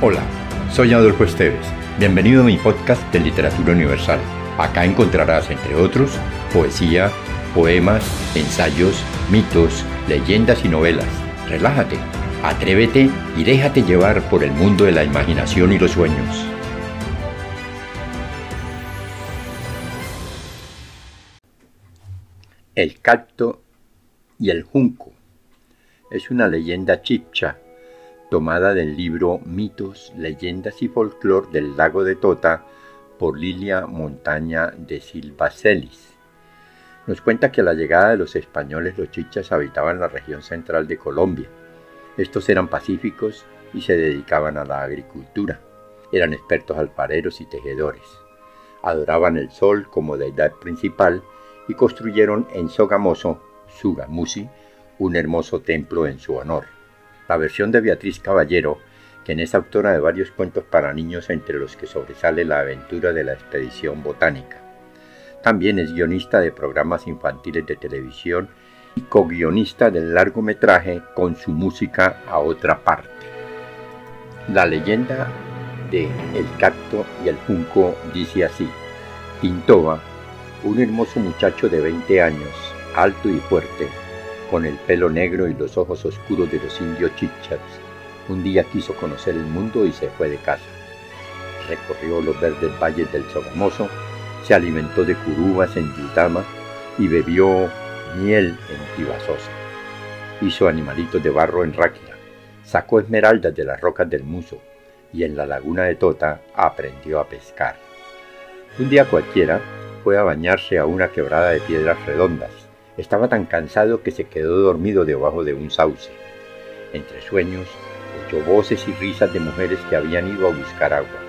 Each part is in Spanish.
Hola, soy Adolfo Esteves. Bienvenido a mi podcast de Literatura Universal. Acá encontrarás, entre otros, poesía, poemas, ensayos, mitos, leyendas y novelas. Relájate, atrévete y déjate llevar por el mundo de la imaginación y los sueños. El cacto y el junco es una leyenda chipcha tomada del libro Mitos, Leyendas y Folclor del Lago de Tota por Lilia Montaña de Silvacelis. Nos cuenta que a la llegada de los españoles los chichas habitaban la región central de Colombia. Estos eran pacíficos y se dedicaban a la agricultura. Eran expertos alfareros y tejedores. Adoraban el sol como deidad principal y construyeron en Sogamoso, Sugamusi, un hermoso templo en su honor la versión de Beatriz Caballero, quien es autora de varios cuentos para niños entre los que sobresale la aventura de la expedición botánica. También es guionista de programas infantiles de televisión y co-guionista del largometraje con su música a otra parte. La leyenda de El cacto y el junco dice así. Tintoba, un hermoso muchacho de 20 años, alto y fuerte, con el pelo negro y los ojos oscuros de los indios chichas, un día quiso conocer el mundo y se fue de casa. Recorrió los verdes valles del Sogamoso, se alimentó de curubas en Yutama y bebió miel en Tibasosa. Hizo animalitos de barro en Ráquira, sacó esmeraldas de las rocas del Muso y en la laguna de Tota aprendió a pescar. Un día cualquiera fue a bañarse a una quebrada de piedras redondas estaba tan cansado que se quedó dormido debajo de un sauce. Entre sueños, oyó voces y risas de mujeres que habían ido a buscar agua.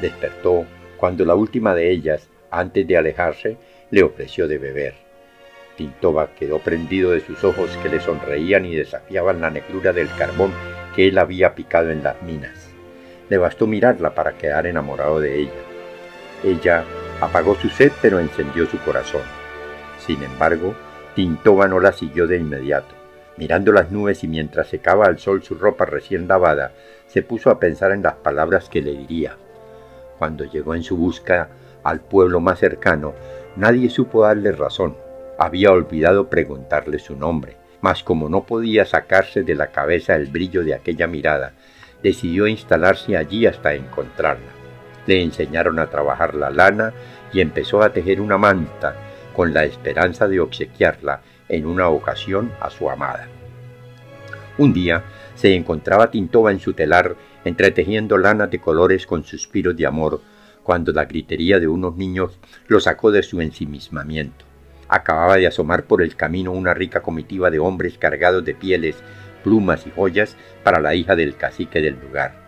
Despertó cuando la última de ellas, antes de alejarse, le ofreció de beber. Tintoba quedó prendido de sus ojos que le sonreían y desafiaban la negrura del carbón que él había picado en las minas. Le bastó mirarla para quedar enamorado de ella. Ella apagó su sed pero encendió su corazón. Sin embargo, Tintoba no la siguió de inmediato. Mirando las nubes y mientras secaba al sol su ropa recién lavada, se puso a pensar en las palabras que le diría. Cuando llegó en su busca al pueblo más cercano, nadie supo darle razón. Había olvidado preguntarle su nombre, mas como no podía sacarse de la cabeza el brillo de aquella mirada, decidió instalarse allí hasta encontrarla. Le enseñaron a trabajar la lana y empezó a tejer una manta con la esperanza de obsequiarla en una ocasión a su amada. Un día se encontraba Tintoba en su telar entretejiendo lanas de colores con suspiros de amor, cuando la gritería de unos niños lo sacó de su ensimismamiento. Acababa de asomar por el camino una rica comitiva de hombres cargados de pieles, plumas y joyas para la hija del cacique del lugar.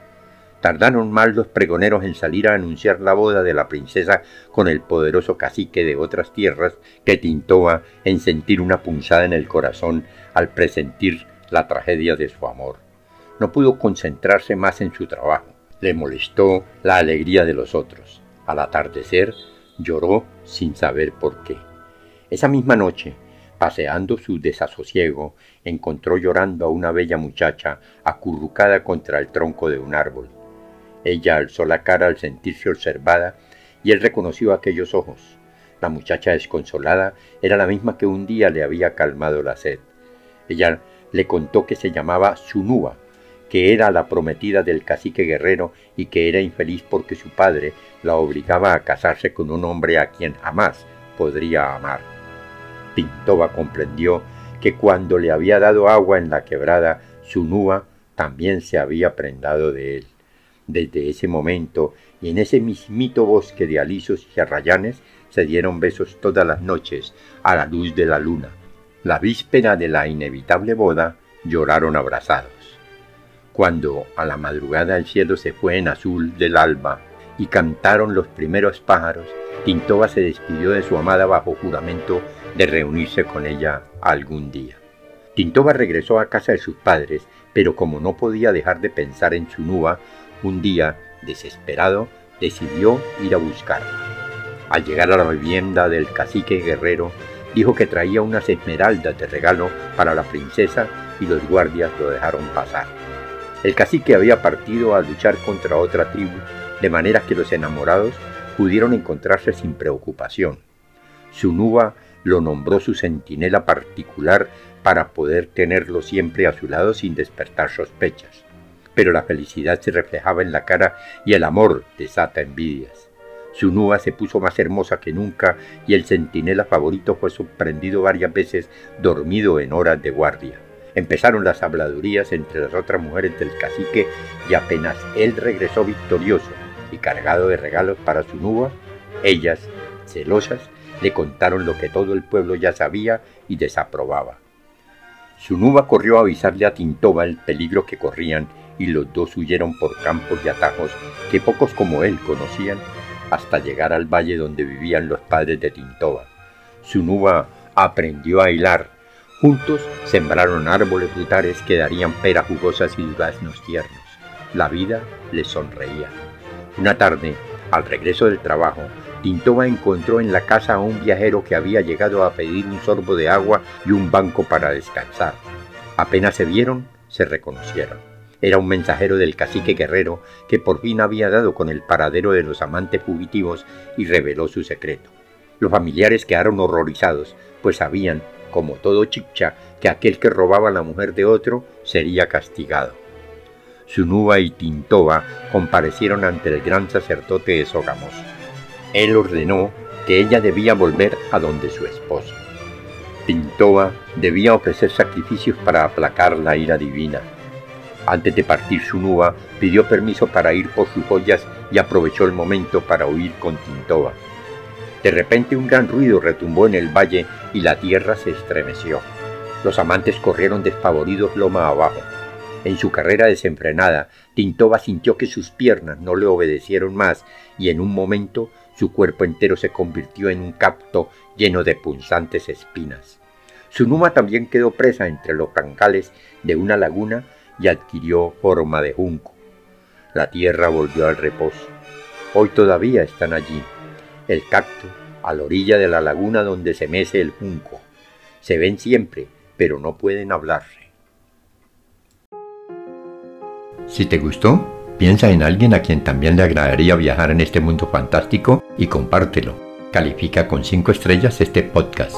Tardaron mal los pregoneros en salir a anunciar la boda de la princesa con el poderoso cacique de otras tierras que Tintoba en sentir una punzada en el corazón al presentir la tragedia de su amor. No pudo concentrarse más en su trabajo. Le molestó la alegría de los otros. Al atardecer lloró sin saber por qué. Esa misma noche, paseando su desasosiego, encontró llorando a una bella muchacha acurrucada contra el tronco de un árbol. Ella alzó la cara al sentirse observada y él reconoció aquellos ojos. La muchacha desconsolada era la misma que un día le había calmado la sed. Ella le contó que se llamaba Sunúa, que era la prometida del cacique guerrero y que era infeliz porque su padre la obligaba a casarse con un hombre a quien jamás podría amar. Pintoba comprendió que cuando le había dado agua en la quebrada, Sunúa también se había prendado de él. Desde ese momento y en ese mismito bosque de alisos y arrayanes se dieron besos todas las noches a la luz de la luna. La víspera de la inevitable boda lloraron abrazados. Cuando a la madrugada el cielo se fue en azul del alba y cantaron los primeros pájaros, Tintoba se despidió de su amada bajo juramento de reunirse con ella algún día. Tintoba regresó a casa de sus padres, pero como no podía dejar de pensar en su nua, un día, desesperado, decidió ir a buscarla. Al llegar a la vivienda del cacique guerrero, dijo que traía unas esmeraldas de regalo para la princesa y los guardias lo dejaron pasar. El cacique había partido a luchar contra otra tribu, de manera que los enamorados pudieron encontrarse sin preocupación. Sunuba lo nombró su centinela particular para poder tenerlo siempre a su lado sin despertar sospechas. Pero la felicidad se reflejaba en la cara y el amor desata envidias. Sunuba se puso más hermosa que nunca y el centinela favorito fue sorprendido varias veces dormido en horas de guardia. Empezaron las habladurías entre las otras mujeres del cacique y apenas él regresó victorioso y cargado de regalos para su nuba, ellas, celosas, le contaron lo que todo el pueblo ya sabía y desaprobaba. Su nuba corrió a avisarle a Tintoba el peligro que corrían y los dos huyeron por campos y atajos que pocos como él conocían hasta llegar al valle donde vivían los padres de Tintoba. Su nuba aprendió a hilar Juntos sembraron árboles frutales que darían peras jugosas y duraznos tiernos. La vida les sonreía. Una tarde, al regreso del trabajo, Tintoba encontró en la casa a un viajero que había llegado a pedir un sorbo de agua y un banco para descansar. Apenas se vieron, se reconocieron. Era un mensajero del cacique guerrero que por fin había dado con el paradero de los amantes fugitivos y reveló su secreto. Los familiares quedaron horrorizados, pues sabían como todo chipcha, que aquel que robaba la mujer de otro sería castigado. Sunuba y Tintoba comparecieron ante el gran sacerdote de Sogamos. Él ordenó que ella debía volver a donde su esposo. Tintoba debía ofrecer sacrificios para aplacar la ira divina. Antes de partir Sunuba pidió permiso para ir por sus joyas y aprovechó el momento para huir con Tintoba. De repente un gran ruido retumbó en el valle y la tierra se estremeció. Los amantes corrieron despavoridos loma abajo. En su carrera desenfrenada, Tintoba sintió que sus piernas no le obedecieron más y en un momento su cuerpo entero se convirtió en un capto lleno de punzantes espinas. Su numa también quedó presa entre los cancales de una laguna y adquirió forma de junco. La tierra volvió al reposo. Hoy todavía están allí, el cacto, a la orilla de la laguna donde se mece el junco. Se ven siempre, pero no pueden hablarse. Si te gustó, piensa en alguien a quien también le agradaría viajar en este mundo fantástico y compártelo. Califica con 5 estrellas este podcast.